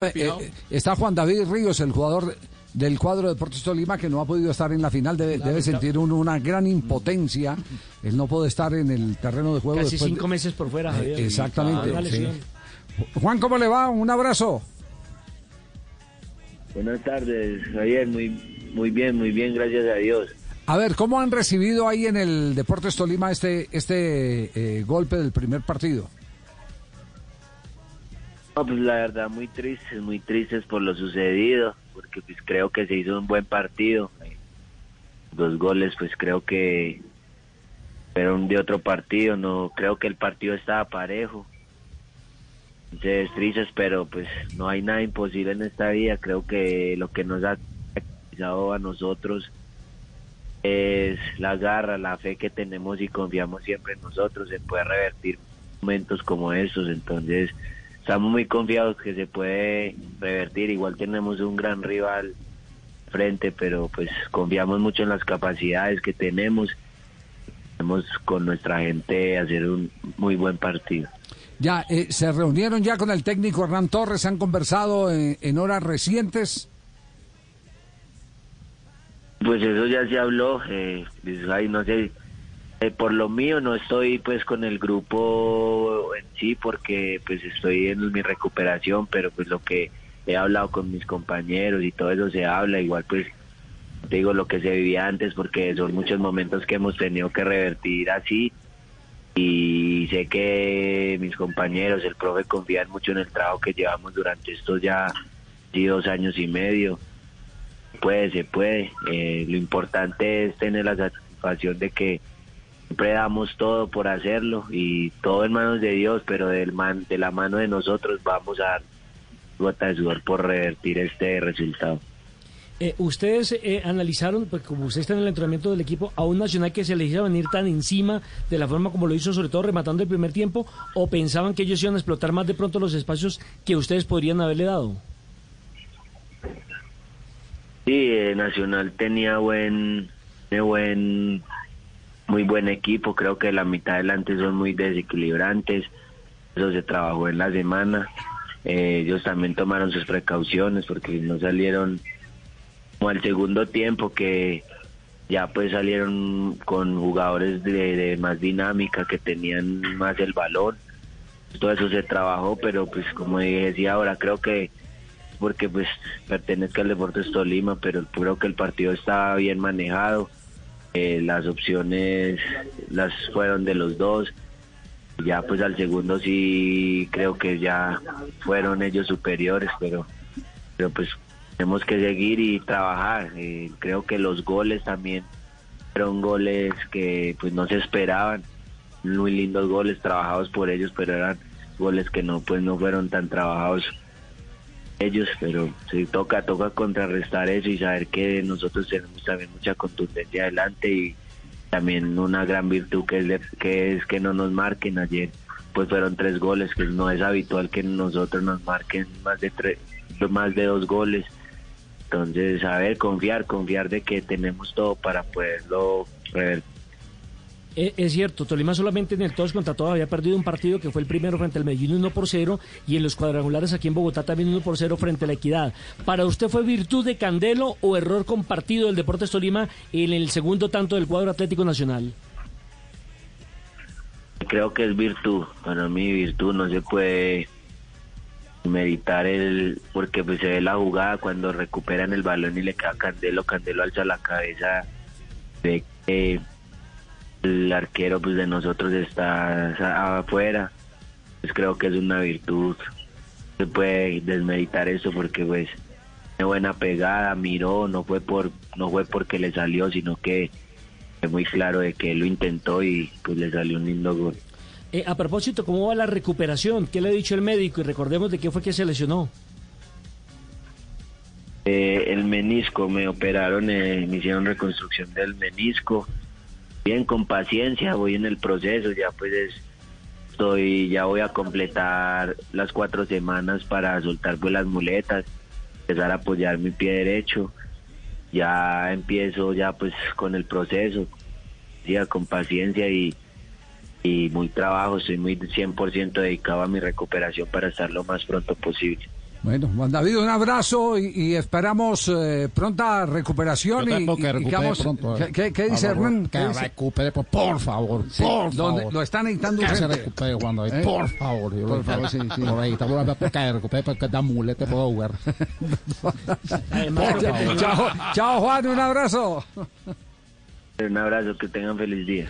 Eh, eh, está Juan David Ríos, el jugador del cuadro de Deportes Tolima, que no ha podido estar en la final. Debe, sentir una gran impotencia. Él no puede estar en el terreno de juego. Casi cinco meses por fuera, eh, Javier. exactamente. Juan, ¿cómo le va? Un abrazo. Buenas tardes, Javier. Muy, muy bien, muy bien, gracias a Dios. A ver, ¿cómo han recibido ahí en el Deportes Tolima este, este golpe del primer partido? Pues la verdad muy tristes, muy tristes por lo sucedido, porque pues creo que se hizo un buen partido. Dos goles pues creo que fueron de otro partido, no creo que el partido estaba parejo. Entonces tristes, pero pues no hay nada imposible en esta vida. Creo que lo que nos ha dado a nosotros es la garra, la fe que tenemos y confiamos siempre en nosotros. Se puede revertir momentos como estos, entonces estamos muy confiados que se puede revertir. Igual tenemos un gran rival frente, pero pues confiamos mucho en las capacidades que tenemos. Tenemos con nuestra gente hacer un muy buen partido. Ya, eh, ¿se reunieron ya con el técnico Hernán Torres? ¿Han conversado en, horas recientes? Pues eso ya se habló. Eh, pues, no sé, eh, por lo mío no estoy pues con el grupo en sí porque pues estoy en mi recuperación, pero pues lo que he hablado con mis compañeros y todo eso se habla, igual pues digo lo que se vivía antes porque son muchos momentos que hemos tenido que revertir así y sé que mis compañeros, el profe confían mucho en el trabajo que llevamos durante estos ya dos años y medio. Puede, se puede. Eh, lo importante es tener la satisfacción de que siempre damos todo por hacerlo y todo en manos de Dios, pero del man, de la mano de nosotros vamos a dar gota de sudor por revertir este resultado. Eh, ustedes eh, analizaron, pues como usted está en el entrenamiento del equipo, a un Nacional que se les a venir tan encima de la forma como lo hizo, sobre todo rematando el primer tiempo, o pensaban que ellos iban a explotar más de pronto los espacios que ustedes podrían haberle dado? Sí, eh, Nacional tenía buen, buen muy buen equipo, creo que la mitad adelante son muy desequilibrantes, eso se trabajó en la semana, eh, ellos también tomaron sus precauciones porque no salieron como al segundo tiempo que ya pues salieron con jugadores de, más dinámica que tenían más el balón, todo eso se trabajó, pero pues como decía ahora, creo que porque pues pertenezca al Deportes Tolima, pero creo que el partido estaba bien manejado eh, las opciones las fueron de los dos. Ya pues al segundo sí creo que ya fueron ellos superiores, pero, pero pues tenemos que seguir y trabajar. Eh, creo que los goles también fueron goles que pues no se esperaban, muy lindos goles trabajados por ellos, pero eran goles que no pues no fueron tan trabajados ellos, pero sí toca, toca contrarrestar eso y saber que nosotros tenemos también mucha contundencia adelante y también una gran virtud que es, que es que no nos marquen. Ayer pues fueron tres goles que no es habitual que nosotros nos marquen más de tres más de dos goles. Entonces a ver confiar confiar de que tenemos todo para poderlo revertir eh, es cierto, Tolima solamente en el todos contra todos había perdido un partido que fue el primero frente al Medellín 1 por 0 y en los cuadrangulares aquí en Bogotá también 1 por 0 frente a la Equidad. ¿Para usted fue virtud de Candelo o error compartido del Deportes Tolima en el segundo tanto del cuadro Atlético Nacional? Creo que es virtud, para mí virtud no se puede meditar el porque pues se ve la jugada cuando recuperan el balón y le queda Candelo, Candelo alza la cabeza de que el arquero pues de nosotros está afuera. Pues creo que es una virtud. Se puede desmeditar eso porque pues de buena pegada miró no fue por no fue porque le salió sino que es muy claro de que él lo intentó y pues le salió un lindo gol. Eh, a propósito cómo va la recuperación qué le ha dicho el médico y recordemos de qué fue que se lesionó. Eh, el menisco me operaron eh, me hicieron reconstrucción del menisco bien con paciencia, voy en el proceso, ya pues estoy, ya voy a completar las cuatro semanas para soltar pues las muletas, empezar a apoyar mi pie derecho, ya empiezo ya pues con el proceso, ya con paciencia y, y muy trabajo, estoy muy 100% dedicado a mi recuperación para estar lo más pronto posible. Bueno, Juan David, un abrazo y, esperamos eh, pronta recuperación. y, que recupere pronto. ¿Qué, qué, dice Hernán? Que recupere, por, por favor, por favor. Lo están necesitando Que se recupere, Juan David, ¿Eh? por favor. Por favor, sí, sí. Por ahí, estamos que recupere porque da mulete puedo jugar. chao, chao, Juan, un abrazo. Un abrazo, que tengan feliz día.